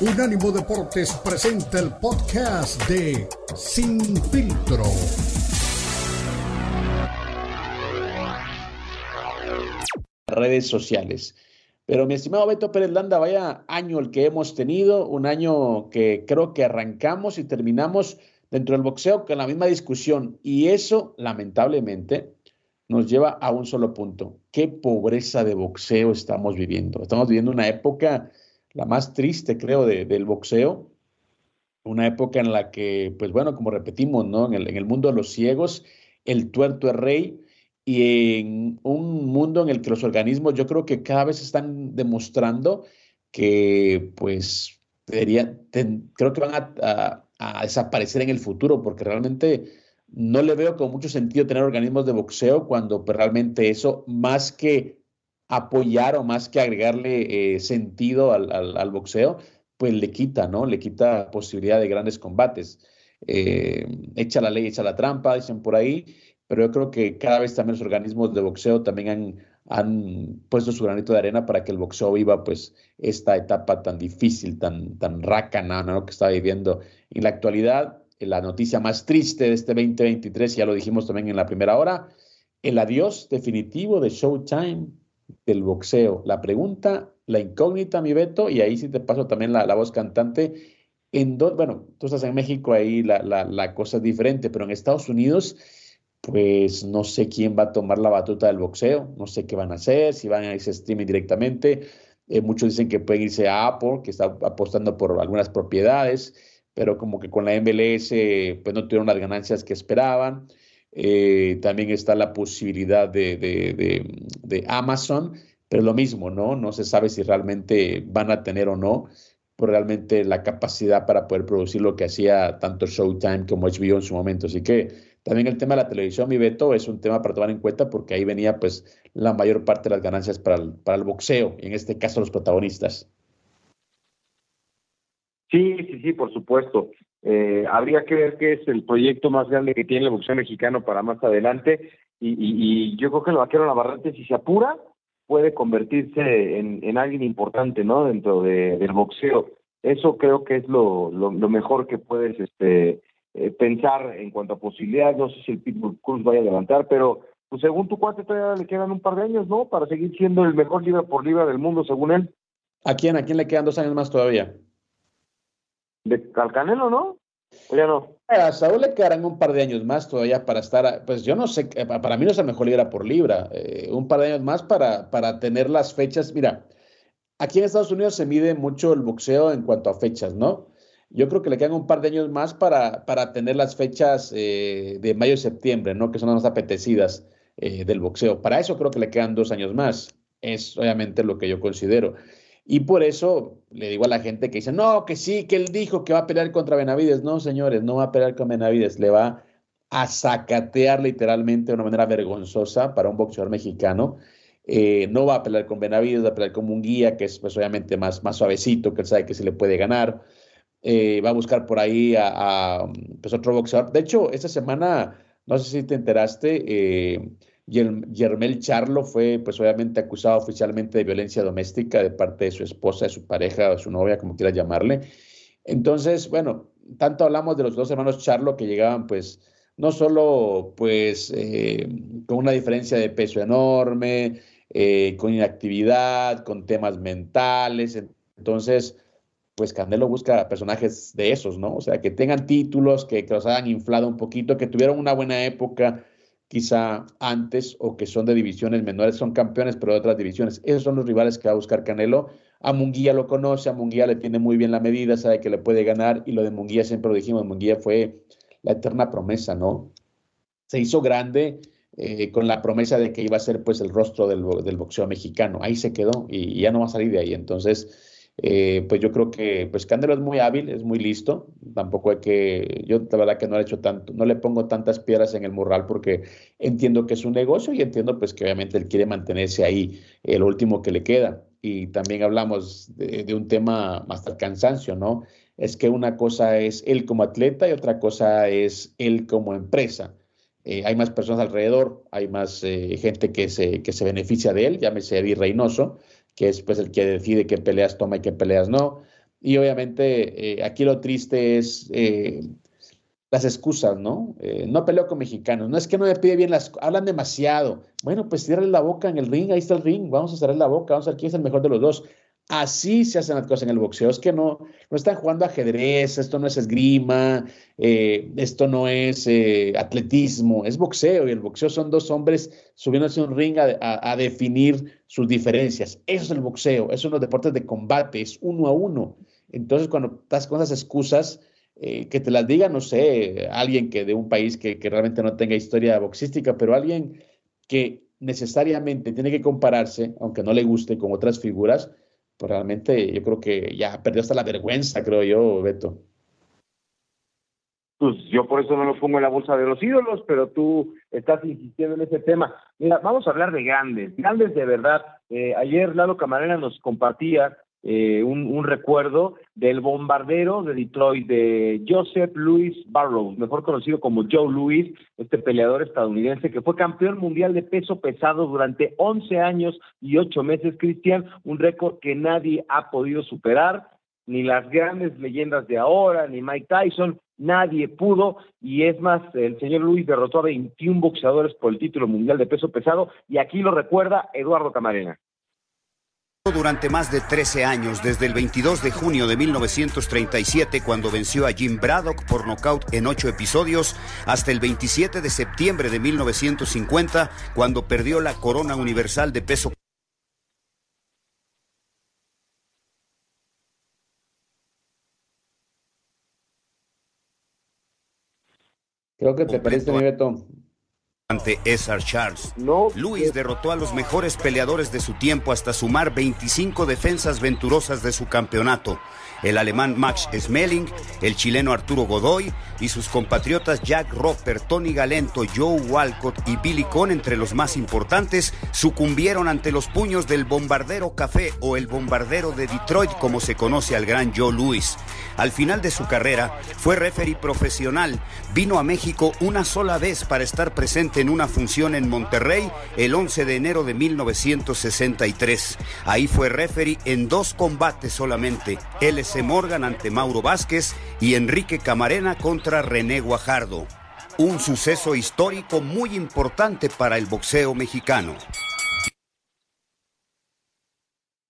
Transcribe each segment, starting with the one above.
Unánimo Deportes presenta el podcast de Sin Filtro. Redes sociales. Pero mi estimado Beto Pérez Landa, vaya año el que hemos tenido, un año que creo que arrancamos y terminamos dentro del boxeo con la misma discusión. Y eso, lamentablemente, nos lleva a un solo punto. ¿Qué pobreza de boxeo estamos viviendo? Estamos viviendo una época, la más triste, creo, del boxeo. Una época en la que, pues bueno, como repetimos, ¿no? En el, en el mundo de los ciegos, el tuerto es rey y en un mundo en el que los organismos yo creo que cada vez están demostrando que pues debería, creo que van a, a, desaparecer en el futuro porque realmente no le veo con mucho sentido tener organismos de boxeo cuando pues, realmente eso, más que apoyar o más que agregarle eh, sentido al, boxeo, pues le quita, ¿no? Le quita posibilidad de grandes combates. Eh, echa la ley, echa la trampa, dicen por ahí, pero yo creo que cada vez también los organismos de boxeo también han, han puesto su granito de arena para que el boxeo viva pues esta etapa tan difícil, tan, tan rácana, ¿no? Que está viviendo en la actualidad la noticia más triste de este 2023, ya lo dijimos también en la primera hora, el adiós definitivo de Showtime del boxeo. La pregunta, la incógnita, mi Beto, y ahí sí te paso también la, voz cantante. En bueno, tú estás en México, ahí la, la, cosa es diferente, pero en Estados Unidos, pues no sé quién va a tomar la batuta del boxeo, no sé qué van a hacer, si van a irse streaming directamente. Eh, muchos dicen que pueden irse a Apple, que está apostando por algunas propiedades pero como que con la MLS pues no tuvieron las ganancias que esperaban. Eh, también está la posibilidad de, de, Amazon, pero lo mismo, ¿no? No se sabe si realmente van a tener o no por realmente la capacidad para poder producir lo que hacía tanto Showtime como HBO en su momento. Así que también el tema de la televisión, mi Beto, es un tema para tomar en cuenta porque ahí venía pues la mayor parte de las ganancias para el, para el boxeo, en este caso los protagonistas. Sí, sí, sí, por supuesto. Eh, habría que ver qué es el proyecto más grande que tiene el boxeo mexicano para más adelante. Y, yo creo que el vaquero Navarrete, si se apura, puede convertirse en, en alguien importante, ¿no? Dentro de, del boxeo. Eso creo que es lo, lo, mejor que puedes este, eh, pensar en cuanto a posibilidades. No sé si el Pitbull Cruz vaya a levantar, pero pues según tu cuate todavía le quedan un par de años, ¿no? Para seguir siendo el mejor libra por libra del mundo, según él. ¿A quién? ¿A quién le quedan dos años más todavía? De Calcanelo, ¿no? ¿O ya no? A Saúl le quedarán un par de años más todavía para estar, pues yo no sé, eh, para mí no es el mejor libra por libra, eh, un par de años más para, para tener las fechas. Mira, aquí en Estados Unidos se mide mucho el boxeo en cuanto a fechas, ¿no? Yo creo que le quedan un par de años más para, para tener las fechas eh, de mayo y septiembre, ¿no? Que son las más apetecidas del boxeo. Para eso creo que le quedan dos años más. Es obviamente lo que yo considero. Y por eso le digo a la gente que dice, no, que sí, que él dijo que va a pelear contra Benavides. No, señores, no va a pelear con Benavides, le va a sacatear literalmente de una manera vergonzosa para un boxeador mexicano. Eh, no va a pelear con Benavides, va a pelear con un guía que es pues, obviamente más, más suavecito, que él sabe que se le puede ganar. Eh, va a buscar por ahí a, pues, otro boxeador. De hecho, esta semana, no sé si te enteraste, eh, Yermel Charlo fue, pues obviamente, acusado oficialmente de violencia doméstica de parte de su esposa, de su pareja, de su novia, como quiera llamarle. Entonces, bueno, tanto hablamos de los dos hermanos Charlo que llegaban, pues, no solo, pues, eh, con una diferencia de peso enorme, eh, con inactividad, con temas mentales. Entonces, pues Candelo busca personajes de esos, ¿no? O sea, que tengan títulos, que, que los hayan inflado un poquito, que tuvieron una buena época quizá antes o que son de divisiones menores, son campeones, pero de otras divisiones. Esos son los rivales que va a buscar Canelo. A Munguía lo conoce, a Munguía le tiene muy bien la medida, sabe que le puede ganar y lo de Munguía siempre lo dijimos, Munguía fue la eterna promesa, ¿no? Se hizo grande eh, con la promesa de que iba a ser pues el rostro del, del boxeo mexicano. Ahí se quedó y, y ya no va a salir de ahí. Entonces, eh, pues yo creo que pues Candelo es muy hábil, es muy listo. Tampoco hay que, yo la verdad que no le he hecho tanto, no le pongo tantas piedras en el morral porque entiendo que es un negocio y entiendo pues que obviamente él quiere mantenerse ahí el último que le queda. Y también hablamos de, un tema más al cansancio, ¿no? Es que una cosa es él como atleta y otra cosa es él como empresa. Eh, hay más personas alrededor, hay más eh, gente que se, que se beneficia de él, llámese Eddie Reynoso, que es pues el que decide qué peleas toma y qué peleas no. Y obviamente aquí lo triste es las excusas, ¿no? Eh, no peleo con mexicanos, no es que no me pide bien las hablan demasiado. Bueno, pues cierre la boca en el ring, ahí está el ring, vamos a cerrar la boca, vamos a ver quién es el mejor de los dos. Así se hacen las cosas en el boxeo, es que no, no están jugando ajedrez, esto no es esgrima, eh, esto no es eh, atletismo, es boxeo y el boxeo son dos hombres subiéndose a un ring a, definir sus diferencias. Eso es el boxeo, eso son los deportes de combate, es uno a uno. Entonces, cuando estás con esas excusas, eh, que te las diga, no sé, alguien que de un país que, que, realmente no tenga historia boxística, pero alguien que necesariamente tiene que compararse, aunque no le guste, con otras figuras, pues realmente yo creo que ya perdió hasta la vergüenza, creo yo, Beto. Pues yo por eso no lo pongo en la bolsa de los ídolos, pero tú estás insistiendo en ese tema. Mira, vamos a hablar de grandes, grandes de verdad. Eh, ayer Lalo Camarena nos compartía eh, un, recuerdo del bombardero de Detroit, de Joseph Louis Barrows, mejor conocido como Joe Louis, este peleador estadounidense que fue campeón mundial de peso pesado durante 11 años y 8 meses, Cristian, un récord que nadie ha podido superar, ni las grandes leyendas de ahora, ni Mike Tyson, nadie pudo, y es más, el señor Luis derrotó a 21 boxeadores por el título mundial de peso pesado, y aquí lo recuerda Eduardo Camarena durante más de 13 años, desde el 22 de junio de 1937, cuando venció a Jim Braddock por nocaut en ocho episodios, hasta el 27 de septiembre de 1950, cuando perdió la corona universal de peso. Creo que te parece, Beto ante Cesar Charles. Luis derrotó a los mejores peleadores de su tiempo hasta sumar 25 defensas venturosas de su campeonato. El alemán Max Schmeling, el chileno Arturo Godoy y sus compatriotas Jack Roper, Tony Galento, Joe Walcott y Billy Cohn, entre los más importantes, sucumbieron ante los puños del bombardero café o el bombardero de Detroit, como se conoce al gran Joe Louis. Al final de su carrera, fue referee profesional. Vino a México una sola vez para estar presente en una función en Monterrey el 11 de enero de 1963. Ahí fue referee en dos combates solamente. Morgan ante Mauro Vázquez y Enrique Camarena contra René Guajardo. Un suceso histórico muy importante para el boxeo mexicano.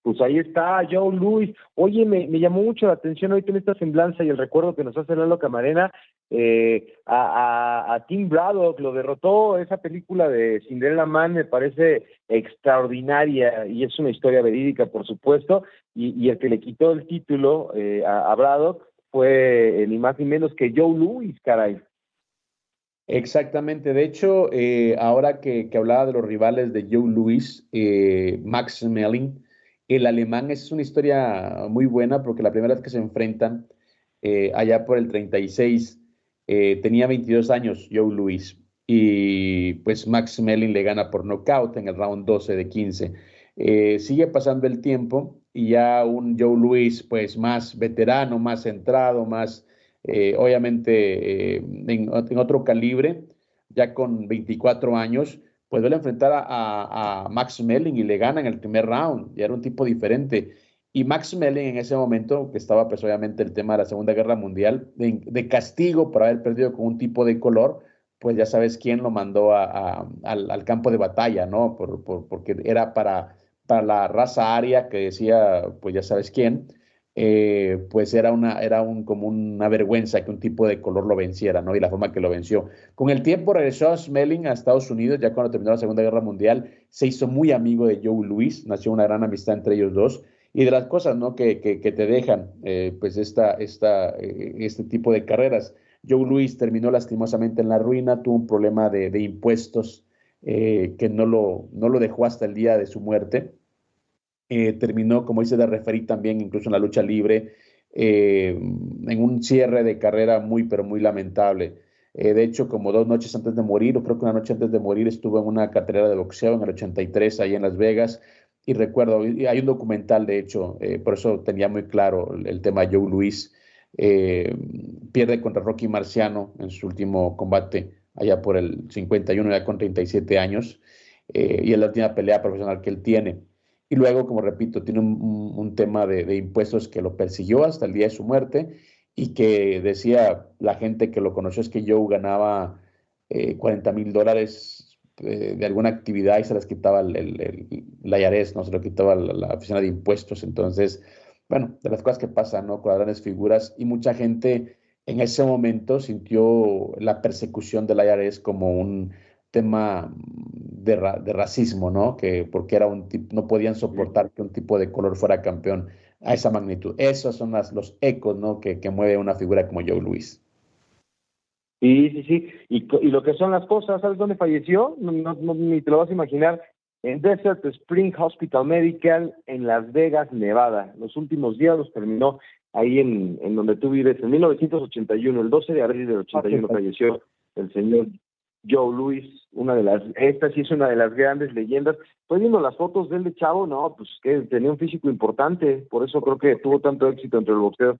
Pues ahí está Joe Louis. Oye, me, llamó mucho la atención hoy en esta semblanza y el recuerdo que nos hace Lalo Camarena eh, a, Tim Braddock, lo derrotó. Esa película de Cinderella Man me parece extraordinaria y es una historia verídica, por supuesto. Y, el que le quitó el título eh, a, a Braddock fue ni más ni menos que Joe Louis, caray. Exactamente. De hecho, eh, ahora que, hablaba de los rivales de Joe Louis, eh, Max Melling, el alemán es una historia muy buena porque la primera vez que se enfrentan, eh, allá por el 36, tenía 22 años Joe Louis y pues Max Melling le gana por nocaut en el round 12 de 15. sigue pasando el tiempo y ya un Joe Louis, pues más veterano, más centrado, más, eh, obviamente, eh, en, otro calibre, ya con 24 años, pues vuelve a enfrentar a, Max Melling y le gana en el primer round, ya era un tipo diferente. Y Max Melling en ese momento, que estaba pues obviamente el tema de la Segunda Guerra Mundial, de, castigo por haber perdido con un tipo de color, pues ya sabes quién lo mandó al, campo de batalla, ¿no? Por, porque era para para la raza aria que decía, pues ya sabes quién, eh, pues era, una, era un, como una vergüenza que un tipo de color lo venciera, ¿no? Y la forma que lo venció. Con el tiempo regresó a Smelling a Estados Unidos, ya cuando terminó la Segunda Guerra Mundial, se hizo muy amigo de Joe Louis, nació una gran amistad entre ellos dos. Y de las cosas, ¿no? Que, que, te dejan, eh, pues, esta, esta, eh, este tipo de carreras. Joe Louis terminó lastimosamente en la ruina, tuvo un problema de, de impuestos que no lo, no lo dejó hasta el día de su muerte. Eh, terminó, como dice, de referir también, incluso en la lucha libre, eh, en un cierre de carrera muy, pero muy lamentable. Eh, de hecho, como dos noches antes de morir, o creo que una noche antes de morir, estuvo en una carrera de boxeo en el 83, ahí en Las Vegas. Y recuerdo, hay un documental, de hecho, por eso tenía muy claro el, tema Joe Luis. pierde contra Rocky Marciano en su último combate, allá por el 51, ya con 37 años. y es la última pelea profesional que él tiene. Y luego, como repito, tiene un, tema de, impuestos que lo persiguió hasta el día de su muerte y que decía la gente que lo conoció es que Joe ganaba 40 mil dólares de, alguna actividad y se las quitaba el, la IARES, ¿no? Se lo quitaba la, oficina de impuestos. Entonces, bueno, de las cosas que pasan, ¿no? Con grandes figuras y mucha gente en ese momento sintió la persecución de la IARES como un tema de, racismo, ¿no? Que porque era un tipo, no podían soportar que un tipo de color fuera campeón a esa magnitud. Esos son las, los ecos, ¿no? Que, que mueve una figura como Joe Luis. Sí, sí, sí. Y, y lo que son las cosas, ¿sabes dónde falleció? No, no, ni te lo vas a imaginar. En Desert Spring Hospital Medical en Las Vegas, Nevada. Los últimos días los terminó ahí en, en donde tú vives, en 1981, el 12 de abril del 81 falleció el señor Joe Louis, una de las, esta sí es una de las grandes leyendas. Estoy viendo las fotos de él de chavo, no, pues que tenía un físico importante, por eso creo que tuvo tanto éxito entre el boxeo.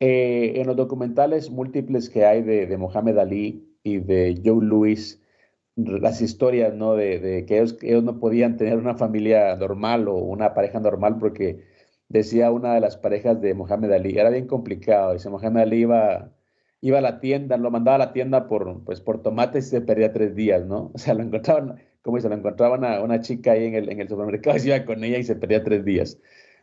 Eh, en los documentales múltiples que hay de, de Mohamed Ali y de Joe Louis, las historias, ¿no? De, que ellos, ellos, no podían tener una familia normal o una pareja normal porque decía una de las parejas de Mohamed Ali, era bien complicado, dice Mohamed Ali iba, iba a la tienda, lo mandaba a la tienda por, pues, por tomates y se perdía tres días, ¿no? O sea, lo encontraban, como dice, lo encontraban a una chica ahí en el, en el supermercado se iba con ella y se perdía tres días.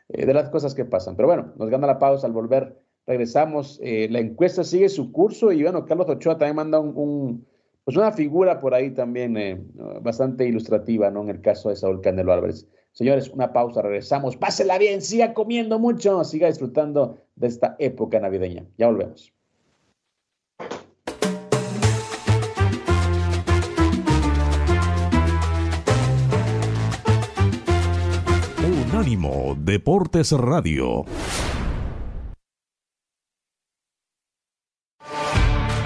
Eh, de las cosas que pasan. Pero bueno, nos gana la pausa al volver regresamos. Eh, la encuesta sigue su curso y bueno, Carlos Ochoa también manda un, pues una figura por ahí también eh, bastante ilustrativa, ¿no? En el caso de Saúl Canelo Álvarez. Señores, una pausa, regresamos. Pásela bien, siga comiendo mucho, siga disfrutando de esta época navideña. Ya volvemos. Unánimo Deportes Radio.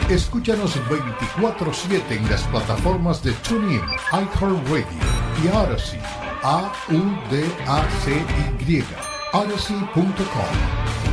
Escúchanos 24-7 en las plataformas de TuneIn, iHeartRadio y Odyssey. A-U-D-A-C-Y. Odyssey.com.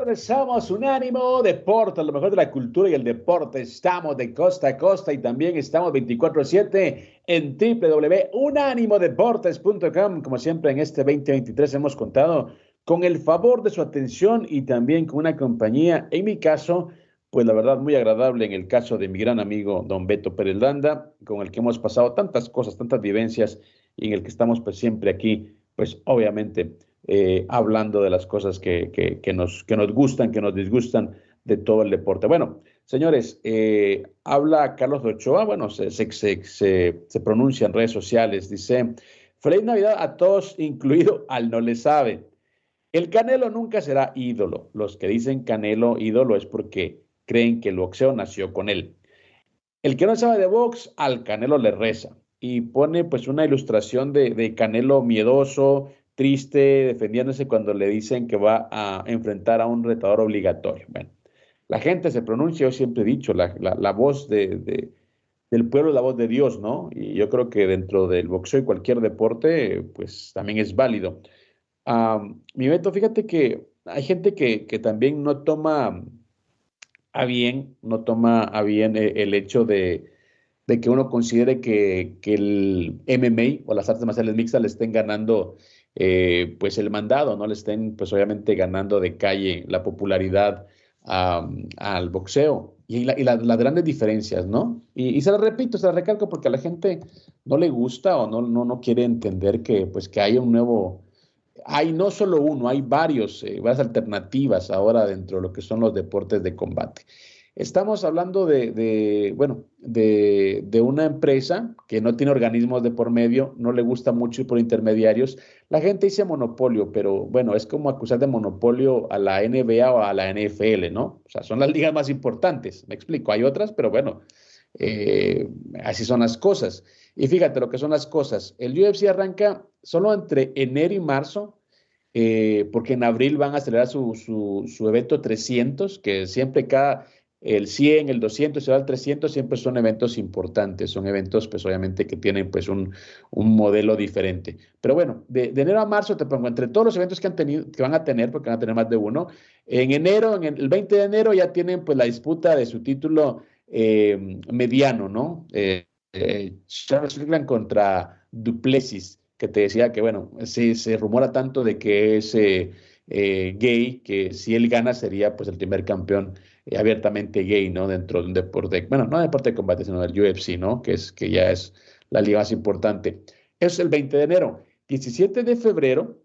Recuerden, somos Unánimo Deporte, lo mejor de la cultura y el deporte. Estamos de costa a costa y también estamos 24-7 en www.unánimodeportes.com. Como siempre, en este 2023 hemos contado con el favor de su atención y también con una compañía, en mi caso, pues la verdad muy agradable en el caso de mi gran amigo don Beto Pérez con el que hemos pasado tantas cosas, tantas vivencias y en el que estamos pues siempre aquí, pues obviamente eh, hablando de las cosas que, que, nos, que nos gustan, que nos disgustan de todo el deporte. Bueno, señores, eh, habla Carlos Ochoa, bueno, se, se, se, se, pronuncia en redes sociales, dice, feliz Navidad a todos, incluido al no le sabe. El Canelo nunca será ídolo. Los que dicen Canelo ídolo es porque creen que el boxeo nació con él. El que no sabe de box, al Canelo le reza y pone pues una ilustración de, de Canelo miedoso, triste defendiéndose cuando le dicen que va a enfrentar a un retador obligatorio. Bueno, la gente se pronuncia, yo siempre he dicho, la, voz de, del pueblo es la voz de Dios, ¿no? Y yo creo que dentro del boxeo y cualquier deporte, pues también es válido. mi Beto, fíjate que hay gente que, también no toma a bien, no toma a bien eh, el, hecho de, que uno considere que, que, el MMA o las artes marciales mixtas le estén ganando eh, pues el mandado, no le estén pues obviamente ganando de calle la popularidad al boxeo y, las grandes diferencias, ¿no? Y, se lo repito, se lo recalco porque a la gente no le gusta o no, no, no quiere entender que pues que hay un nuevo, hay no solo uno, hay varios, eh, varias alternativas ahora dentro de lo que son los deportes de combate. Estamos hablando de, bueno, de, una empresa que no tiene organismos de por medio, no le gusta mucho ir por intermediarios. La gente dice monopolio, pero bueno, es como acusar de monopolio a la NBA o a la NFL, ¿no? O sea, son las ligas más importantes, me explico. Hay otras, pero bueno, Eh, así son las cosas. Y fíjate lo que son las cosas. El UFC arranca solo entre enero y marzo, eh, porque en abril van a acelerar su, su, su, evento 300, que siempre cada, el 100, el 200 y el 300 siempre son eventos importantes, son eventos pues obviamente que tienen pues un, un modelo diferente. Pero bueno, de, enero a marzo te pongo entre todos los eventos que han tenido, que van a tener, porque van a tener más de uno, en enero, en el 20 de enero ya tienen pues la disputa de su título eh, mediano, ¿no? Eh, eh, Charles Strickland contra Duplessis, que te decía que, bueno, sí, se rumora tanto de que es gay, que si él gana sería pues el primer campeón abiertamente gay, ¿no? Dentro de un deporte, bueno, no de deporte de combate, sino del UFC, ¿no? Que, es, que ya es la liga más importante. Es el 20 de enero. 17 de febrero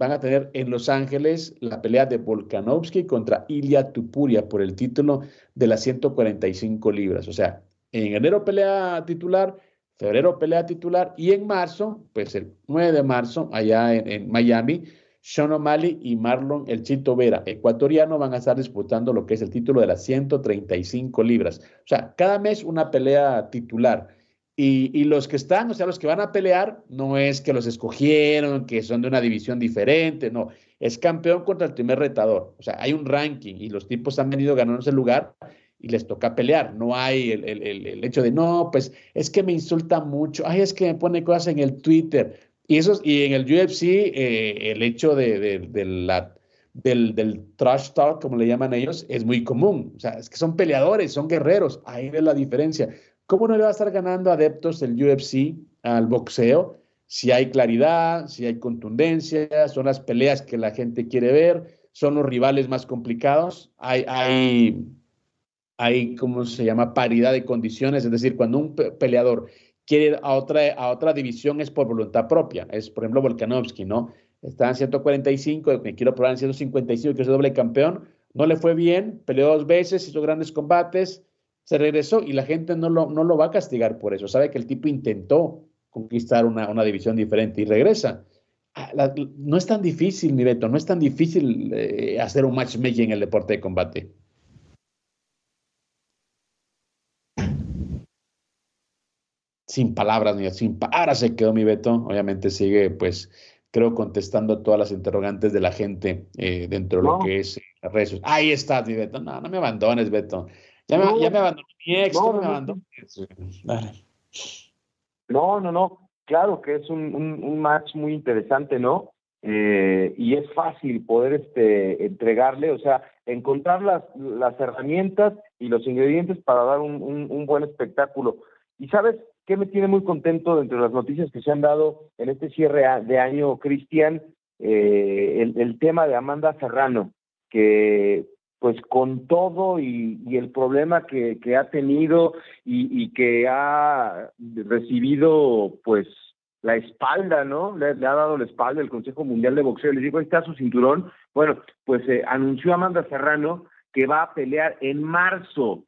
van a tener en Los Ángeles la pelea de Volkanovski contra Ilya Tupuria por el título de las 145 libras. O sea, en enero pelea titular, febrero pelea titular y en marzo, pues el 9 de marzo, allá en, Miami, Sean O'Malley y Marlon El Chito Vera, ecuatoriano, van a estar disputando lo que es el título de las 135 libras. O sea, cada mes una pelea titular. Y, y, los que están, o sea, los que van a pelear, no es que los escogieron, que son de una división diferente, no, es campeón contra el primer retador. O sea, hay un ranking y los tipos han venido ganando ese lugar y les toca pelear. No hay el, el, el, hecho de, no, pues es que me insulta mucho, ay, es que me pone cosas en el Twitter. Y, y en el UFC, eh, el hecho de, de, la, del, trash talk, como le llaman ellos, es muy común. O sea, es que son peleadores, son guerreros. Ahí ve la diferencia. ¿Cómo no le va a estar ganando adeptos el UFC al boxeo? Si hay claridad, si hay contundencia, son las peleas que la gente quiere ver, son los rivales más complicados. Hay, hay hay, ¿cómo se llama?, paridad de condiciones, es decir, cuando un peleador quiere ir a otra, a otra división es por voluntad propia, es por ejemplo Volkanovski, ¿no? Está en 145, me quiero probar en 155, quiero ser doble campeón, no le fue bien, peleó dos veces, hizo grandes combates, se regresó y la gente no lo, no lo va a castigar por eso, sabe que el tipo intentó conquistar una, una división diferente y regresa. Ah, no es tan difícil, mi Beto, no es tan difícil eh, hacer un matchmaking en el deporte de combate. Sin palabras, ni sin palabras se quedó mi Beto. Obviamente sigue, pues, creo, contestando todas las interrogantes de la gente eh, dentro de lo que es eh, las redes Ahí estás, mi Beto. No, no me abandones, Beto. Ya me, ya me abandonó mi ex, no, me abandones. No, no, no. Claro que es un, un, match muy interesante, ¿no? Eh, y es fácil poder este, entregarle, o sea, encontrar las, las herramientas y los ingredientes para dar un, un buen espectáculo. Y sabes, ¿Qué me tiene muy contento entre las noticias que se han dado en este cierre de año, Cristian? Eh, el, tema de Amanda Serrano, que pues con todo y, el problema que, ha tenido y, que ha recibido pues la espalda, ¿no? Le, ha dado la espalda el Consejo Mundial de Boxeo. Le digo, ahí está su cinturón. Bueno, pues eh, anunció Amanda Serrano que va a pelear en marzo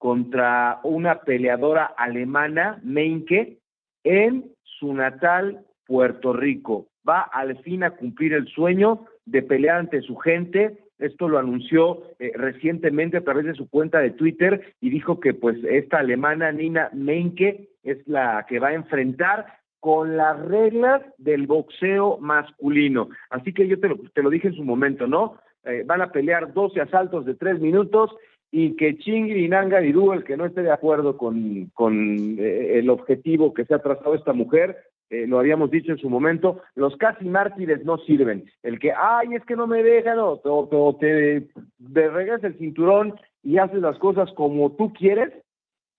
contra una peleadora alemana, Meinke, en su natal Puerto Rico. Va al fin a cumplir el sueño de pelear ante su gente. Esto lo anunció eh, recientemente a través de su cuenta de Twitter y dijo que pues esta alemana Nina Meinke es la que va a enfrentar con las reglas del boxeo masculino. Así que yo te lo, te lo dije en su momento, ¿no? Eh, van a pelear 12 asaltos de 3 minutos y que Chingri y Nanga el que no esté de acuerdo con, con eh, el objetivo que se ha trazado esta mujer, eh, lo habíamos dicho en su momento, los casi mártires no sirven. El que, ay, es que no me dejan, o, te, te regas el cinturón y haces las cosas como tú quieres.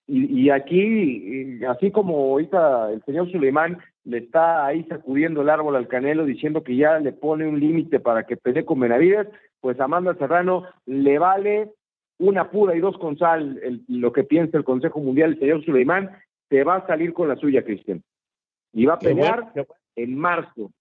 Y, y aquí, así como ahorita el señor Suleimán le está ahí sacudiendo el árbol al Canelo diciendo que ya le pone un límite para que pelee con Benavides, pues Amanda Serrano le vale una pura y dos con sal, lo que piensa el Consejo Mundial, el señor Suleimán, te va a salir con la suya, Cristian. Y va a pelear en marzo.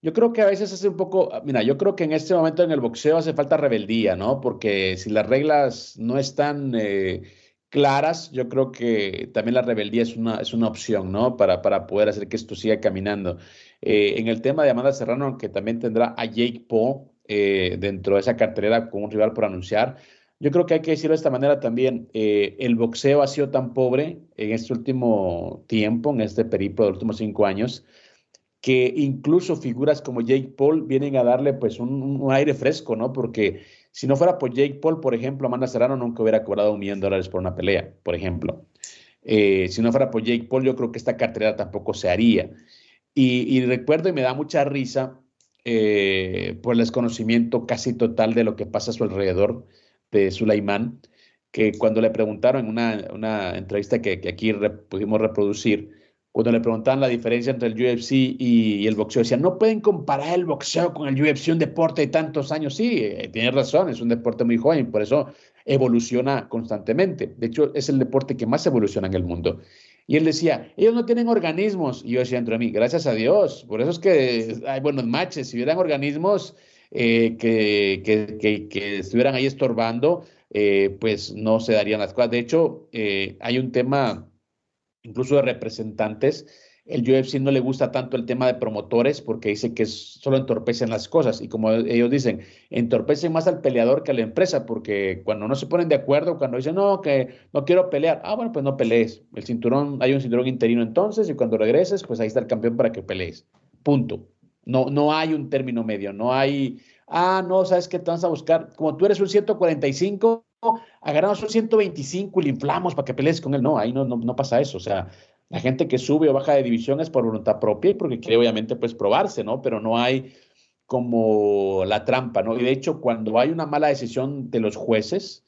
Yo creo que a veces hace un poco, mira, yo creo que en este momento en el boxeo hace falta rebeldía, ¿no? Porque si las reglas no están eh, claras, yo creo que también la rebeldía es una, es una opción, ¿no? Para, para poder hacer que esto siga caminando. Eh, en el tema de Amanda Serrano, que también tendrá a Jake Paul eh, dentro de esa cartelera con un rival por anunciar, yo creo que hay que decirlo de esta manera también. Eh, el boxeo ha sido tan pobre en este último tiempo, en este periplo de los últimos cinco años, que incluso figuras como Jake Paul vienen a darle pues un, aire fresco, ¿no? Porque si no fuera por Jake Paul, por ejemplo, Amanda Serrano nunca hubiera cobrado un millón de dólares por una pelea, por ejemplo. Eh, si no fuera por Jake Paul, yo creo que esta cartera tampoco se haría. Y, recuerdo y me da mucha risa eh, por el desconocimiento casi total de lo que pasa a su alrededor de Sulaimán, que cuando le preguntaron en una, entrevista que, aquí pudimos reproducir, cuando le preguntaban la diferencia entre el UFC y, el boxeo, decían, no pueden comparar el boxeo con el UFC, un deporte de tantos años. Sí, eh, tiene razón, es un deporte muy joven, por eso evoluciona constantemente. De hecho, es el deporte que más evoluciona en el mundo. Y él decía, ellos no tienen organismos. Y yo decía entre mí, gracias a Dios, por eso es que hay buenos matches. Si hubieran organismos, eh, que, estuvieran ahí estorbando, eh, pues no se darían las cosas. De hecho, eh, hay un tema incluso de representantes. El UFC no le gusta tanto el tema de promotores porque dice que solo entorpecen las cosas y como ellos dicen, entorpecen más al peleador que a la empresa porque cuando no se ponen de acuerdo, cuando dicen, no, que no quiero pelear, ah, bueno, pues no pelees. El cinturón, hay un cinturón interino entonces y cuando regreses, pues ahí está el campeón para que pelees. Punto. No, no hay un término medio, no hay, ah, no, sabes que te vas a buscar, como tú eres un 145, agarramos un 125 y le inflamos para que pelees con él. No, ahí no, no, pasa eso. O sea, la gente que sube o baja de división es por voluntad propia y porque quiere obviamente pues probarse, ¿no? Pero no hay como la trampa, ¿no? Y de hecho, cuando hay una mala decisión de los jueces,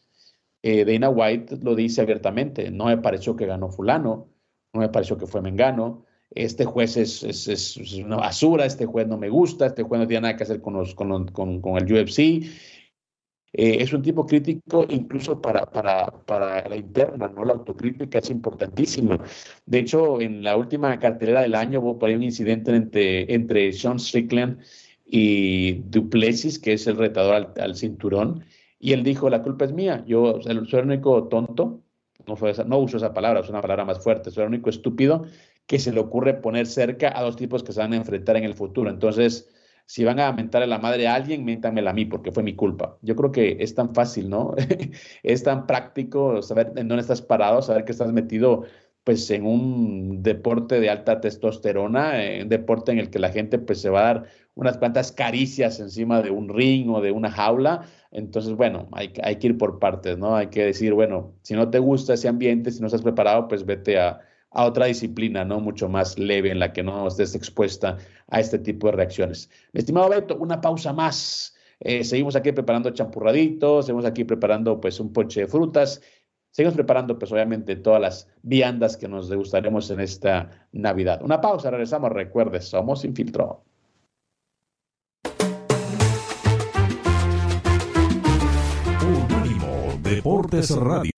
eh, Dana White lo dice abiertamente, no me pareció que ganó fulano, no me pareció que fue Mengano, este juez es, es, una basura, este juez no me gusta, este juez no tiene nada que hacer con, con, con, el UFC. Eh, es un tipo crítico incluso para, para, para, la interna, ¿no? La autocrítica es importantísima. De hecho, en la última cartelera del año hubo por ahí un incidente entre, entre Sean Strickland y Duplessis, que es el retador al, cinturón, y él dijo, la culpa es mía, yo soy el único tonto, no, fue no uso esa palabra, es una palabra más fuerte, soy el único estúpido que se le ocurre poner cerca a dos tipos que se van a enfrentar en el futuro. Entonces, si van a mentar a la madre a alguien, méntamela a mí, porque fue mi culpa. Yo creo que es tan fácil, ¿no? es tan práctico saber en dónde estás parado, saber que estás metido pues en un deporte de alta testosterona, en un deporte en el que la gente pues se va a dar unas cuantas caricias encima de un ring o de una jaula. Entonces, bueno, hay, hay que ir por partes, ¿no? Hay que decir, bueno, si no te gusta ese ambiente, si no estás preparado, pues vete a, a otra disciplina, ¿no? Mucho más leve, en la que no estés expuesta a este tipo de reacciones. Mi estimado Beto, una pausa más. Eh, seguimos aquí preparando champurraditos, seguimos aquí preparando pues un ponche de frutas, seguimos preparando pues obviamente todas las viandas que nos degustaremos en esta Navidad. Una pausa, regresamos, recuerde, somos Sin Filtro. Deportes Radio.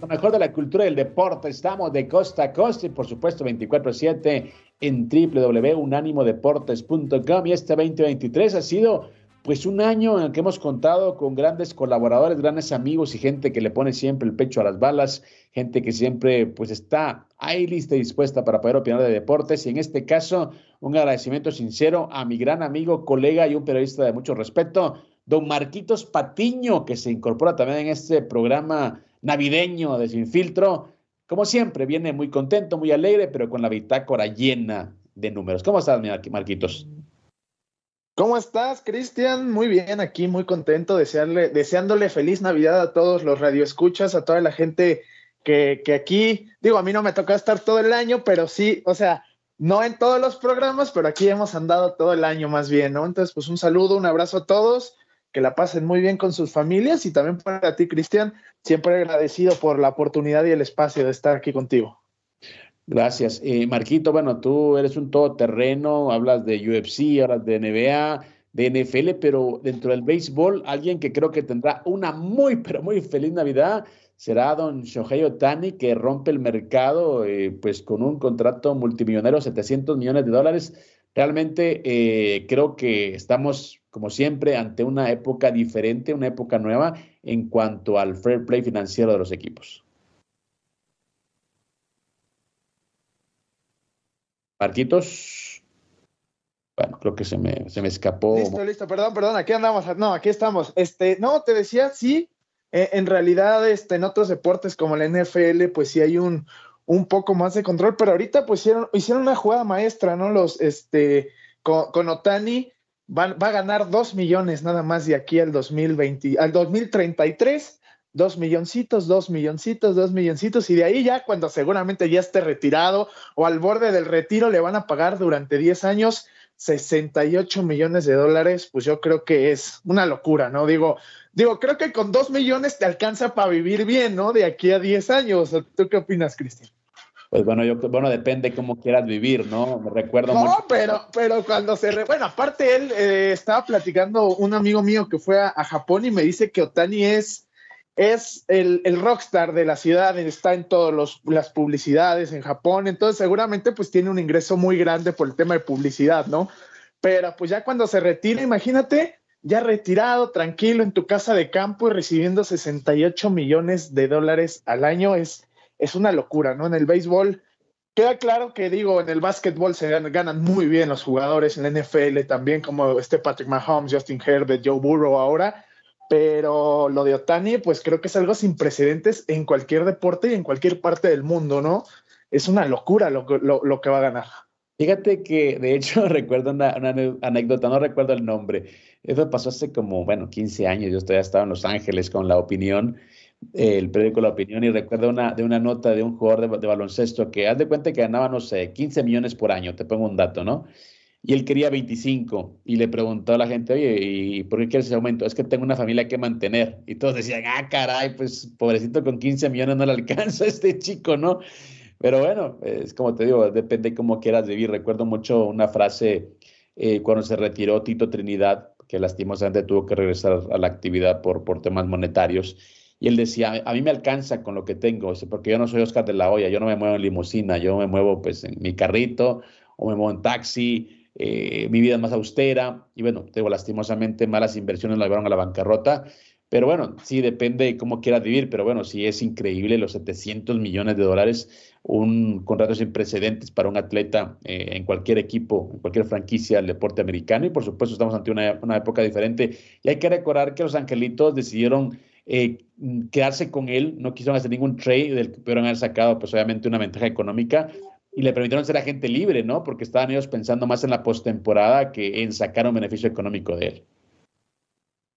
Lo mejor de la cultura del deporte. Estamos de costa a costa y por supuesto 24/7 en www.unanimodeportes.com y este 2023 ha sido pues un año en el que hemos contado con grandes colaboradores, grandes amigos y gente que le pone siempre el pecho a las balas, gente que siempre pues está ahí lista y dispuesta para poder opinar de deportes y en este caso un agradecimiento sincero a mi gran amigo, colega y un periodista de mucho respeto, don Marquitos Patiño, que se incorpora también en este programa navideño de Sin Filtro. Como siempre, viene muy contento, muy alegre, pero con la bitácora llena de números. ¿Cómo estás, Marquitos? ¿Cómo estás, Cristian? Muy bien, aquí muy contento, deseándole feliz Navidad a todos los radioescuchas, a toda la gente que, que aquí, digo, a mí no me toca estar todo el año, pero sí, o sea, no en todos los programas, pero aquí hemos andado todo el año más bien, ¿no? Entonces, pues un saludo, un abrazo a todos que la pasen muy bien con sus familias y también para ti, Cristian, siempre agradecido por la oportunidad y el espacio de estar aquí contigo. Gracias. Marquito, bueno, tú eres un todoterreno, hablas de UFC, hablas de NBA, de NFL, pero dentro del béisbol, alguien que creo que tendrá una muy, pero muy feliz Navidad será don Shohei Otani, que rompe el mercado eh, pues con un contrato multimillonario, 700 millones de dólares. Realmente eh, creo que estamos, como siempre, ante una época diferente, una época nueva en cuanto al fair play financiero de los equipos. Marquitos. Bueno, creo que se me, se me escapó. Listo, listo, perdón, perdón, aquí andamos. No, aquí estamos. Este, no, te decía, sí, eh, en realidad, este, en otros deportes como la NFL, pues sí hay un, un poco más de control, pero ahorita pues hicieron, hicieron una jugada maestra, ¿no? Los, este, con, Otani va a ganar dos millones nada más de aquí al 2020, al 2033 dos milloncitos, dos milloncitos, dos milloncitos, y de ahí ya cuando seguramente ya esté retirado o al borde del retiro le van a pagar durante 10 años 68 millones de dólares, pues yo creo que es una locura, ¿no? Digo, digo, creo que con dos millones te alcanza para vivir bien, ¿no? De aquí a 10 años. ¿Tú qué opinas, Cristian? Pues bueno, yo bueno, depende cómo quieras vivir, ¿no? Me recuerdo No, pero, pero cuando se bueno, aparte él eh, estaba platicando un amigo mío que fue a, a Japón y me dice que Otani es es el, rockstar de la ciudad, está en todas las publicidades en Japón, entonces seguramente pues tiene un ingreso muy grande por el tema de publicidad, ¿no? Pero pues ya cuando se retira, imagínate, ya retirado, tranquilo en tu casa de campo y recibiendo 68 millones de dólares al año, es, es una locura, ¿no? En el béisbol queda claro que digo, en el básquetbol se ganan, muy bien los jugadores, en la NFL también, como este Patrick Mahomes, Justin Herbert, Joe Burrow ahora, pero lo de Otani, pues creo que es algo sin precedentes en cualquier deporte y en cualquier parte del mundo, ¿no? Es una locura lo, lo, que va a ganar. Fíjate que, de hecho, recuerdo una, anécdota, no recuerdo el nombre. Eso pasó hace como, bueno, 15 años. Yo todavía estaba en Los Ángeles con La Opinión, el periódico La Opinión, y recuerdo una, de una nota de un jugador de, baloncesto que, haz de cuenta que ganaba, no sé, 15 millones por año, te pongo un dato, ¿no? y él quería 25 y le preguntó a la gente, oye, ¿y por qué quieres ese aumento? Es que tengo una familia que mantener. Y todos decían, ah, caray, pues pobrecito con 15 millones no le alcanza este chico, ¿no? Pero bueno, es como te digo, depende cómo quieras vivir. Recuerdo mucho una frase eh, cuando se retiró Tito Trinidad, que lastimosamente tuvo que regresar a la actividad por, por temas monetarios. Y él decía, a mí me alcanza con lo que tengo, porque yo no soy Oscar de la Hoya, yo no me muevo en limusina, yo me muevo pues en mi carrito o me muevo en taxi eh, mi vida es más austera y bueno, tengo lastimosamente malas inversiones la llevaron a la bancarrota, pero bueno, sí depende de cómo quieras vivir, pero bueno, sí es increíble los 700 millones de dólares, un contrato sin precedentes para un atleta eh, en cualquier equipo, en cualquier franquicia del deporte americano y por supuesto estamos ante una, una época diferente y hay que recordar que los angelitos decidieron eh, quedarse con él, no quisieron hacer ningún trade del que pudieron haber sacado pues obviamente una ventaja económica, y le permitieron ser agente libre, ¿no? Porque estaban ellos pensando más en la postemporada que en sacar un beneficio económico de él.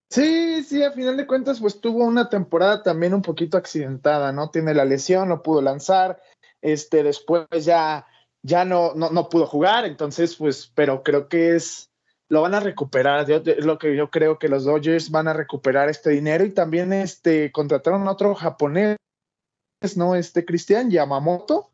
Sí, sí, a final de cuentas, pues tuvo una temporada también un poquito accidentada, ¿no? Tiene la lesión, no pudo lanzar, este, después ya, ya no, no, pudo jugar, entonces, pues, pero creo que es, lo van a recuperar, es lo que yo creo que los Dodgers van a recuperar este dinero y también, este, contrataron a otro japonés, ¿no? Este, Cristian Yamamoto,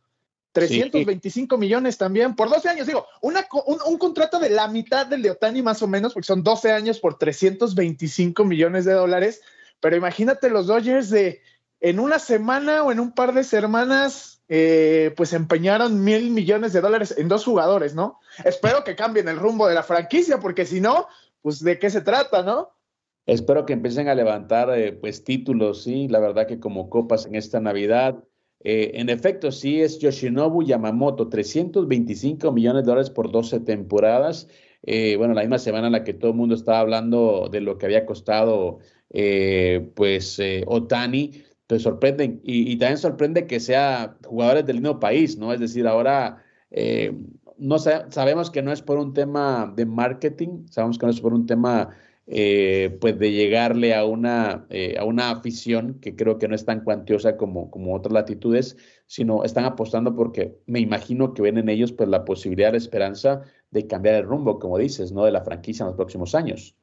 325 millones también por 12 años. Digo, una, un, contrato de la mitad del de Otani más o menos, porque son 12 años por 325 millones de dólares. Pero imagínate los Dodgers de en una semana o en un par de semanas, eh, pues empeñaron mil millones de dólares en dos jugadores, ¿no? Espero que cambien el rumbo de la franquicia, porque si no, pues de qué se trata, ¿no? Espero que empiecen a levantar eh, pues títulos, sí, la verdad que como copas en esta Navidad eh, en efecto, sí es Yoshinobu Yamamoto, 325 millones de dólares por 12 temporadas. Eh, bueno, la misma semana en la que todo el mundo estaba hablando de lo que había costado, pues, Otani, te sorprenden. Y, también sorprende que sea jugadores del mismo país, ¿no? Es decir, ahora no sabemos que no es por un tema de marketing, sabemos que no es por un tema eh, pues de llegarle a una, eh, a una afición que creo que no es tan cuantiosa como, como otras latitudes, sino están apostando porque me imagino que ven en ellos pues la posibilidad, la esperanza de cambiar el rumbo, como dices, ¿no? De la franquicia en los próximos años.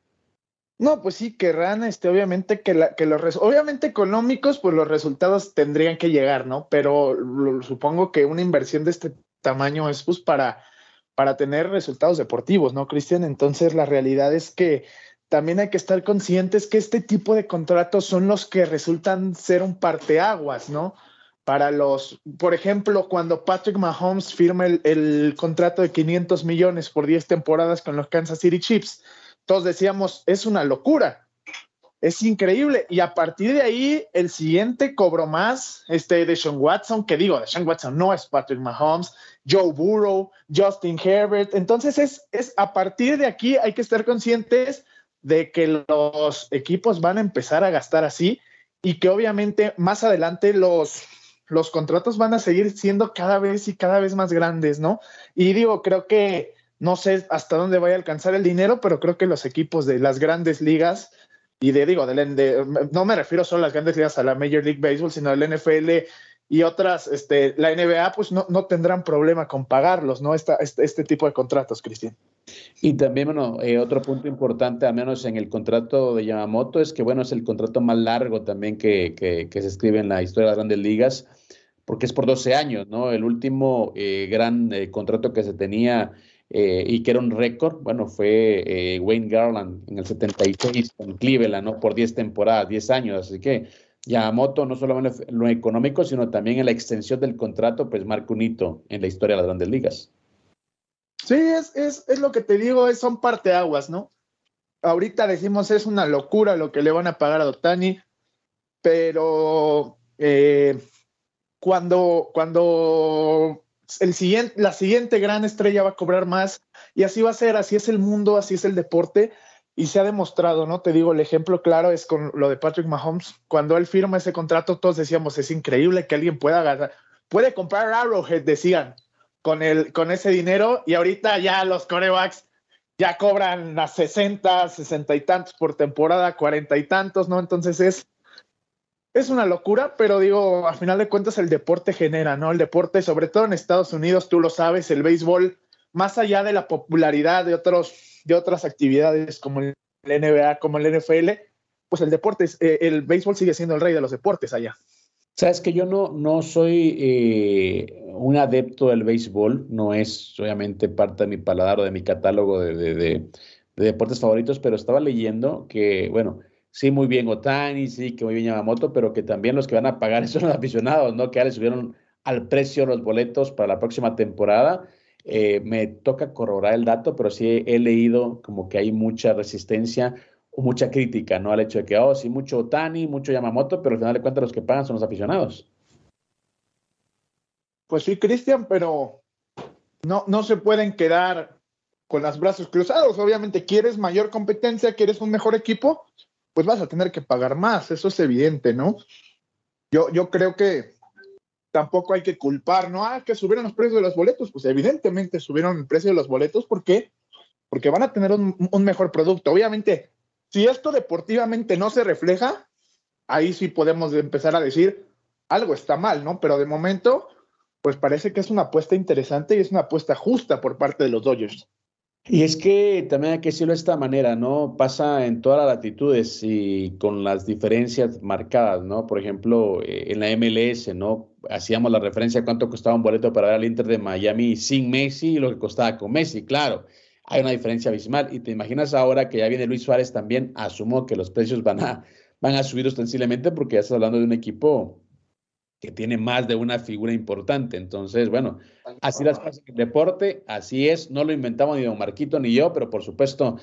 No, pues sí, querrán, este, obviamente que, la, que los, obviamente económicos, pues los resultados tendrían que llegar, ¿no? Pero supongo que una inversión de este tamaño es pues para para tener resultados deportivos, ¿no, Cristian? Entonces la realidad es que también hay que estar conscientes que este tipo de contratos son los que resultan ser un parteaguas, ¿no? Para los, por ejemplo, cuando Patrick Mahomes firma el, el contrato de 500 millones por 10 temporadas con los Kansas City Chiefs, todos decíamos, es una locura, es increíble. Y a partir de ahí, el siguiente cobró más, este de Sean Watson, que digo, de Sean Watson no es Patrick Mahomes, Joe Burrow, Justin Herbert. Entonces, es, es a partir de aquí hay que estar conscientes de que los equipos van a empezar a gastar así y que obviamente más adelante los, los contratos van a seguir siendo cada vez y cada vez más grandes, ¿no? Y digo, creo que no sé hasta dónde vaya a alcanzar el dinero, pero creo que los equipos de las grandes ligas y de, digo, de, no me refiero solo a las grandes ligas, a la Major League Baseball, sino al NFL y otras, este, la NBA, pues no, no tendrán problema con pagarlos, ¿no? Esta, este, este tipo de contratos, Cristian. Y también, bueno, eh, otro punto importante, al menos en el contrato de Yamamoto, es que, bueno, es el contrato más largo también que, que, se escribe en la historia de las grandes ligas, porque es por 12 años, ¿no? El último eh, gran eh, contrato que se tenía eh, y que era un récord, bueno, fue eh, Wayne Garland en el 76 con Cleveland, ¿no? Por 10 temporadas, 10 años, así que Yamamoto no solo en lo económico, sino también en la extensión del contrato, pues marca un hito en la historia de las grandes ligas. Sí, es, es, es lo que te digo, es, son parteaguas, ¿no? Ahorita decimos es una locura lo que le van a pagar a Dotani, pero eh, cuando, cuando el siguiente, la siguiente gran estrella va a cobrar más y así va a ser, así es el mundo, así es el deporte y se ha demostrado, ¿no? Te digo, el ejemplo claro es con lo de Patrick Mahomes. Cuando él firma ese contrato, todos decíamos, es increíble que alguien pueda ganar, puede comprar Arrowhead, decían, con, el, con ese dinero y ahorita ya los corebacks ya cobran a 60, 60 y tantos por temporada, 40 y tantos, ¿no? Entonces es, es una locura, pero digo, a final de cuentas el deporte genera, ¿no? El deporte, sobre todo en Estados Unidos, tú lo sabes, el béisbol, más allá de la popularidad de, otros, de otras actividades como el NBA, como el NFL, pues el deporte, eh, el béisbol sigue siendo el rey de los deportes allá. Sabes que yo no, no soy eh, un adepto del béisbol, no es obviamente parte de mi paladar o de mi catálogo de, de deportes favoritos, pero estaba leyendo que, bueno, sí, muy bien Otani, sí, que muy bien Yamamoto, pero que también los que van a pagar son los aficionados, ¿no? Que ya le subieron al precio los boletos para la próxima temporada. Eh, me toca corroborar el dato, pero sí he leído como que hay mucha resistencia o mucha crítica, ¿no? Al hecho de que, oh, sí, mucho Otani, mucho Yamamoto, pero al final de cuentas los que pagan son los aficionados. Pues sí, Cristian, pero no, no se pueden quedar con los brazos cruzados. Obviamente, quieres mayor competencia, quieres un mejor equipo, pues vas a tener que pagar más, eso es evidente, ¿no? Yo, yo creo que tampoco hay que culpar, ¿no? Ah, que subieron los precios de los boletos, pues evidentemente subieron el precio de los boletos, ¿por qué? Porque van a tener un, un mejor producto. Obviamente, si esto deportivamente no se refleja, ahí sí podemos empezar a decir algo está mal, ¿no? Pero de momento, pues parece que es una apuesta interesante y es una apuesta justa por parte de los Dodgers. Y es que también hay que decirlo de esta manera, ¿no? Pasa en todas las latitudes y con las diferencias marcadas, ¿no? Por ejemplo, eh, en la MLS, ¿no? Hacíamos la referencia a cuánto costaba un boleto para ver al Inter de Miami sin Messi y lo que costaba con Messi, claro. Hay una diferencia abismal. Y te imaginas ahora que ya viene Luis Suárez también, asumo que los precios van a, van a subir ostensiblemente porque ya estás hablando de un equipo que tiene más de una figura importante. Entonces, bueno, así las cosas en el deporte, así es, no lo inventamos ni don Marquito ni yo, pero por supuesto,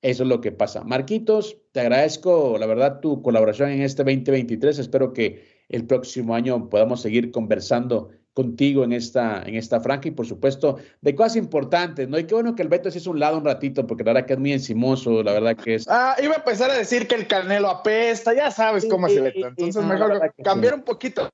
eso es lo que pasa. Marquitos, te agradezco, la verdad, tu colaboración en este 2023. Espero que el próximo año podamos seguir conversando contigo en esta, en esta franja y por supuesto de cosas importantes, ¿no? Y qué bueno que el Beto se hizo un lado un ratito, porque la verdad que es muy encimoso, la verdad que es... Ah, iba a empezar a decir que el Canelo apesta, ya sabes cómo es el Beto, entonces mejor cambiar un poquito.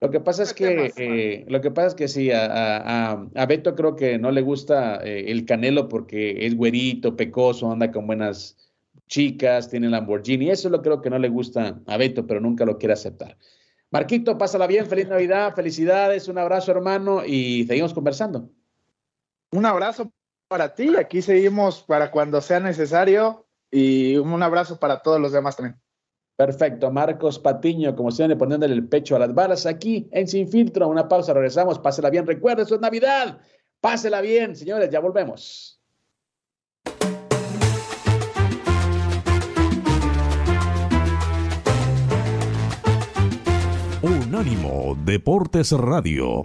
Lo que pasa es que, eh, lo que pasa es que sí, a, a, Beto creo que no le gusta eh, el Canelo porque es güerito, pecoso, anda con buenas chicas, tiene Lamborghini. Eso lo creo que no le gusta a Beto, pero nunca lo quiere aceptar. Marquito, pásala bien, feliz Navidad, felicidades, un abrazo hermano y seguimos conversando. Un abrazo para ti, aquí seguimos para cuando sea necesario y un abrazo para todos los demás también. Perfecto, Marcos Patiño, como siempre, poniéndole el pecho a las balas aquí en Sin Filtro. Una pausa, regresamos, pásela bien. Recuerda, eso es Navidad. Pásela bien, señores, ya volvemos. Unánimo Deportes Radio.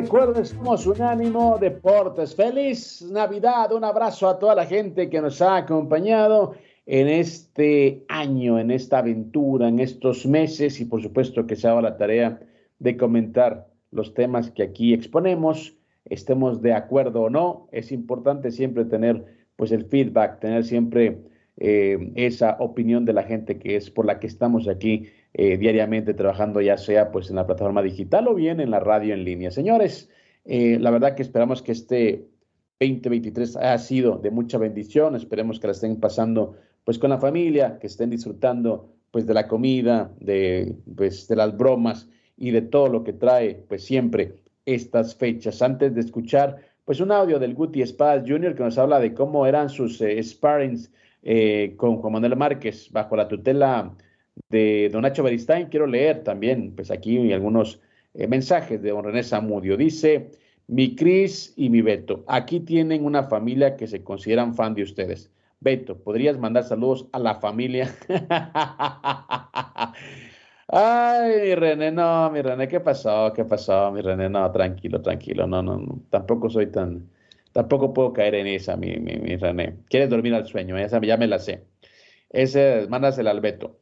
Recuerden, somos Unánimo Deportes. Feliz Navidad, un abrazo a toda la gente que nos ha acompañado en este año, en esta aventura, en estos meses y por supuesto que se haga la tarea de comentar los temas que aquí exponemos, estemos de acuerdo o no. Es importante siempre tener pues el feedback, tener siempre eh, esa opinión de la gente que es por la que estamos aquí eh, diariamente trabajando, ya sea pues en la plataforma digital o bien en la radio en línea. Señores, eh, la verdad que esperamos que este 2023 haya sido de mucha bendición, esperemos que la estén pasando pues con la familia, que estén disfrutando pues de la comida, de pues de las bromas y de todo lo que trae pues siempre estas fechas. Antes de escuchar pues un audio del Guti Espadas Jr. que nos habla de cómo eran sus sparrings eh, con Juan Manuel Márquez bajo la tutela de don Nacho Beristain. Quiero leer también, pues aquí algunos eh, mensajes de don René Zamudio. Dice, mi Cris y mi Beto, aquí tienen una familia que se consideran fan de ustedes. Beto, ¿podrías mandar saludos a la familia? Ay, mi René, no, mi René, ¿qué pasó? ¿Qué pasó, mi René? No, tranquilo, tranquilo, no, no, no. tampoco soy tan, Tampoco puedo caer en esa, mi, mi, René. ¿Quieres dormir al sueño? Esa ya me la sé. Ese, mándasela al Beto.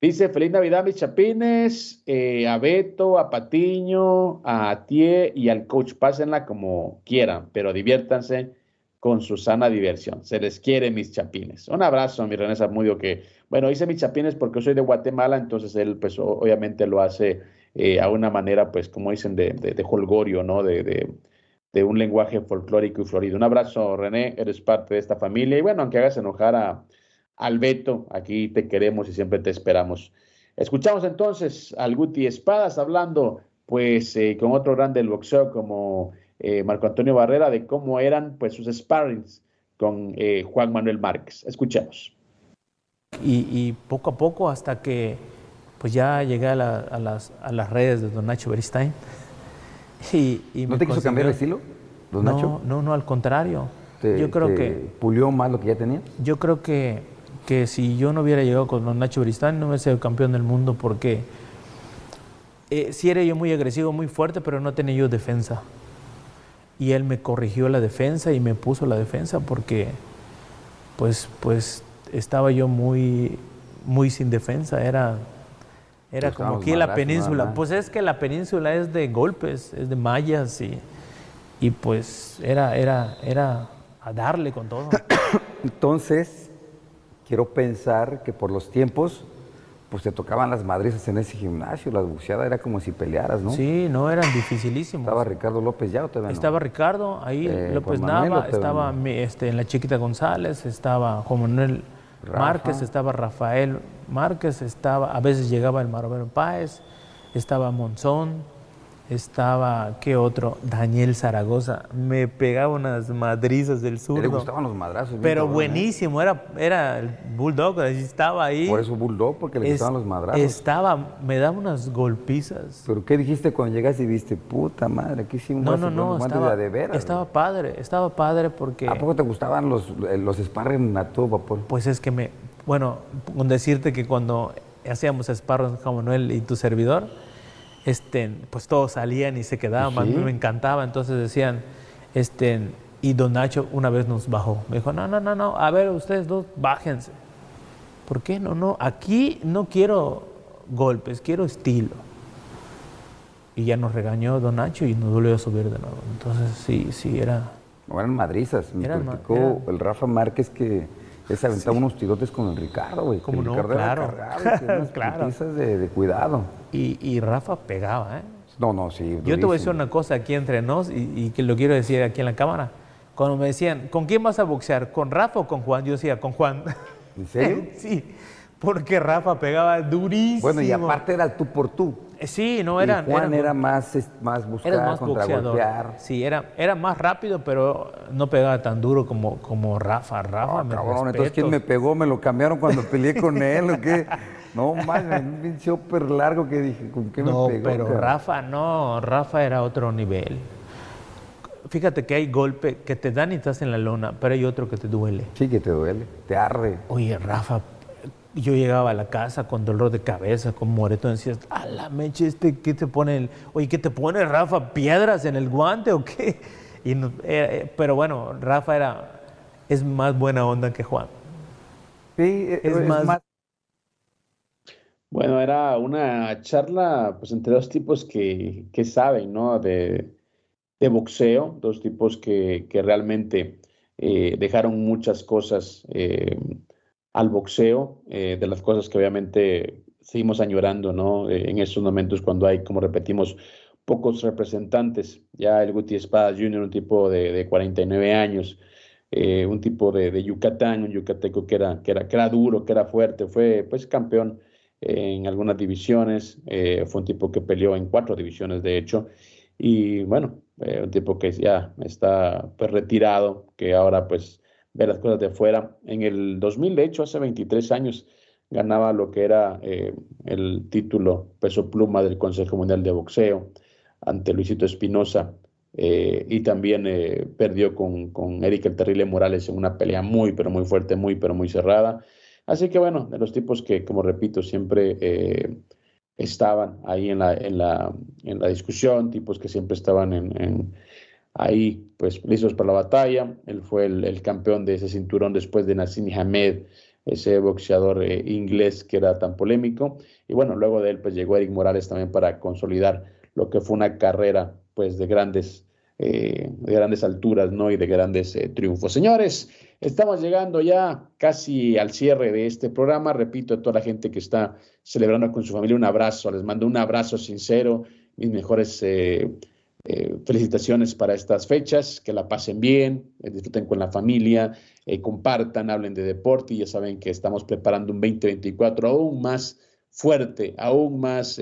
Dice, feliz Navidad, mis chapines, eh, a Beto, a Patiño, a Tie y al coach. Pásenla como quieran, pero diviértanse con su sana diversión. Se les quiere, mis chapines. Un abrazo, mi René Zamudio, que, bueno, hice mis chapines porque soy de Guatemala, entonces él, pues, obviamente lo hace eh, a una manera, pues, como dicen, de, de, holgorio, ¿no? de, de un lenguaje folclórico y florido. Un abrazo, René, eres parte de esta familia. Y bueno, aunque hagas enojar a, al Beto, aquí te queremos y siempre te esperamos. Escuchamos entonces al Guti Espadas hablando, pues, eh, con otro grande del boxeo como eh, Marco Antonio Barrera, de cómo eran, pues, sus sparrings con eh, Juan Manuel Márquez. Escuchemos. Y, poco a poco, hasta que, pues, ya llegué a, las, a las redes de Don Nacho Beristain, y, ¿No te quiso cambiar el estilo, don no, Nacho? No, no, al contrario. yo creo que... ¿Pulió más lo que ya tenía? Yo creo que, que si yo no hubiera llegado con Nacho Bristán, no hubiera sido campeón del mundo porque eh, sí era yo muy agresivo, muy fuerte, pero no tenía yo defensa. Y él me corrigió la defensa y me puso la defensa porque pues, pues estaba yo muy, muy sin defensa. Era era como aquí en la península. Pues es que la península es de golpes, es de mallas y, y pues era, era, era a darle con todo. Entonces, quiero pensar que por los tiempos, pues te tocaban las madrizas en ese gimnasio, la buceada era como si pelearas, ¿no? Sí, no, eran dificilísimos. Estaba Ricardo López ya, ¿o Estaba Ricardo, ahí eh, López Nava, estaba este, en la Chiquita González, estaba Juan Manuel Márquez, estaba Rafael Márquez, estaba, a veces llegaba el Maromero Páez, estaba Monzón, estaba, ¿qué otro? Daniel Zaragoza. Me pegaba unas madrizas del sur. Le gustaban los madrazos. Pero ¿eh? buenísimo, era, era el Bulldog, estaba ahí. Por eso Bulldog, porque le gustaban los madrazos. Estaba, me daba unas golpizas. ¿Pero qué dijiste cuando llegaste y viste, puta madre, qué hicimos? No, no, no, estaba, de veras, estaba padre, estaba padre porque... ¿A poco te gustaban los, los sparring a todo vapor? Pues es que me, bueno, con decirte que cuando hacíamos sparring con Manuel y tu servidor, este, pues todos salían y se quedaban, a mí me encantaba, entonces decían, este, y don Nacho una vez nos bajó, me dijo, no, no, no, no, a ver, ustedes dos, bájense. ¿Por qué? No, no, aquí no quiero golpes, quiero estilo. y ya nos regañó Don Nacho y nos volvió a subir de nuevo. Entonces, sí, sí, era... No, eran madrizas. Me platicó el Rafa Márquez que se aventaba unos tirotes con el Ricardo, güey. Como no, claro. claro. De, de, cuidado. Y, y, Rafa pegaba, ¿eh? No, no, sí. Yo te voy a decir una cosa aquí entre nos y, y, que lo quiero decir aquí en la cámara. Cuando me decían, ¿con quién vas a boxear? ¿Con Rafa o con Juan? Yo decía, con Juan. ¿En serio? sí, porque Rafa pegaba durísimo. Bueno, y aparte era tú por tú. Eh, sí, no eran. Juan era más, más buscar, era más boxeador. Sí, era, era más rápido, pero no pegaba tan duro como, como Rafa. Rafa, me cabrón, entonces ¿quién me pegó? ¿Me lo cambiaron cuando peleé con él o qué? No, más, un súper largo que dije, ¿con qué me pegó? No, pero Rafa no, Rafa era otro nivel. Fíjate que hay golpe que te dan y estás en la lona, pero hay otro que te duele. Sí, que te duele, te arde. Oye, Rafa, yo llegaba a la casa con dolor de cabeza, con moretón, decías, a la meche, este, ¿qué te pone? El, oye, ¿qué te pone Rafa? ¿Piedras en el guante o qué? Y eh, eh, pero bueno, Rafa era, es más buena onda que Juan. Sí, eh, es, más... Bueno, era una charla pues entre dos tipos que, que saben, ¿no? De, de boxeo, dos tipos que, que realmente dejaron muchas cosas al boxeo, eh, de las cosas que obviamente seguimos añorando, ¿no? Eh, en estos momentos cuando hay, como repetimos, pocos representantes. Ya el Guti Espada Jr., un tipo de, de 49 años, eh, un tipo de, de, Yucatán, un yucateco que era, que, era, que era duro, que era fuerte, fue pues campeón en algunas divisiones, fue un tipo que peleó en cuatro divisiones, de hecho, y bueno, un tipo que ya está pues, retirado, que ahora pues ver las cosas de fuera. En el 2000, de hecho, hace 23 años, ganaba lo que era eh, el título peso pluma del Consejo Mundial de Boxeo ante Luisito Espinosa eh, y también eh, perdió con, con Eric el Terrible Morales en una pelea muy, pero muy fuerte, muy, pero muy cerrada. Así que bueno, de los tipos que, como repito, siempre estaban ahí en la, en, la, en la discusión, tipos que siempre estaban en ahí pues listos para la batalla. Él fue el, campeón de ese cinturón después de Nassim Hamed, ese boxeador eh, inglés que era tan polémico. Y bueno, luego de él pues llegó Eric Morales también para consolidar lo que fue una carrera pues de grandes, eh, de grandes alturas ¿no? y de grandes eh, triunfos. Señores, estamos llegando ya casi al cierre de este programa. Repito a toda la gente que está celebrando con su familia un abrazo. Les mando un abrazo sincero, mis mejores eh, felicitaciones para estas fechas, que la pasen bien, eh, disfruten con la familia, eh, compartan, hablen de deporte y ya saben que estamos preparando un 2024 aún más fuerte, aún más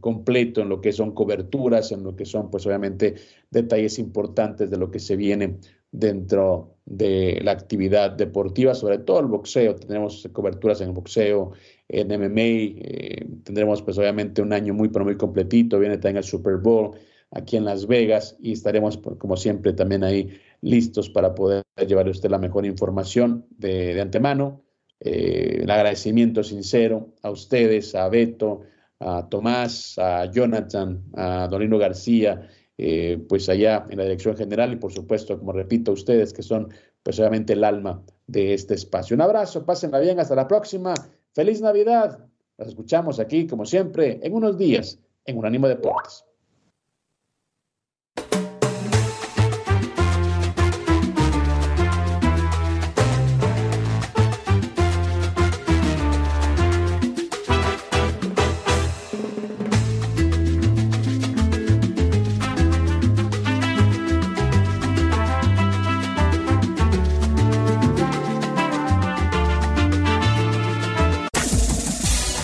completo en lo que son coberturas, en lo que son pues obviamente detalles importantes de lo que se viene dentro de la actividad deportiva, sobre todo el boxeo. Tendremos coberturas en el boxeo, en MMA, tendremos pues obviamente un año muy pero muy completito, viene también el Super Bowl aquí en Las Vegas y estaremos, como siempre, también ahí listos para poder llevarle usted la mejor información de, antemano. Eh, el agradecimiento sincero a ustedes, a Beto, a Tomás, a Jonathan, a Donino García, eh, pues allá en la dirección general y por supuesto, como repito, a ustedes que son pues obviamente el alma de este espacio. Un abrazo, pásenla bien, hasta la próxima. Feliz Navidad. Las escuchamos aquí, como siempre, en unos días en Unánimo Deportes.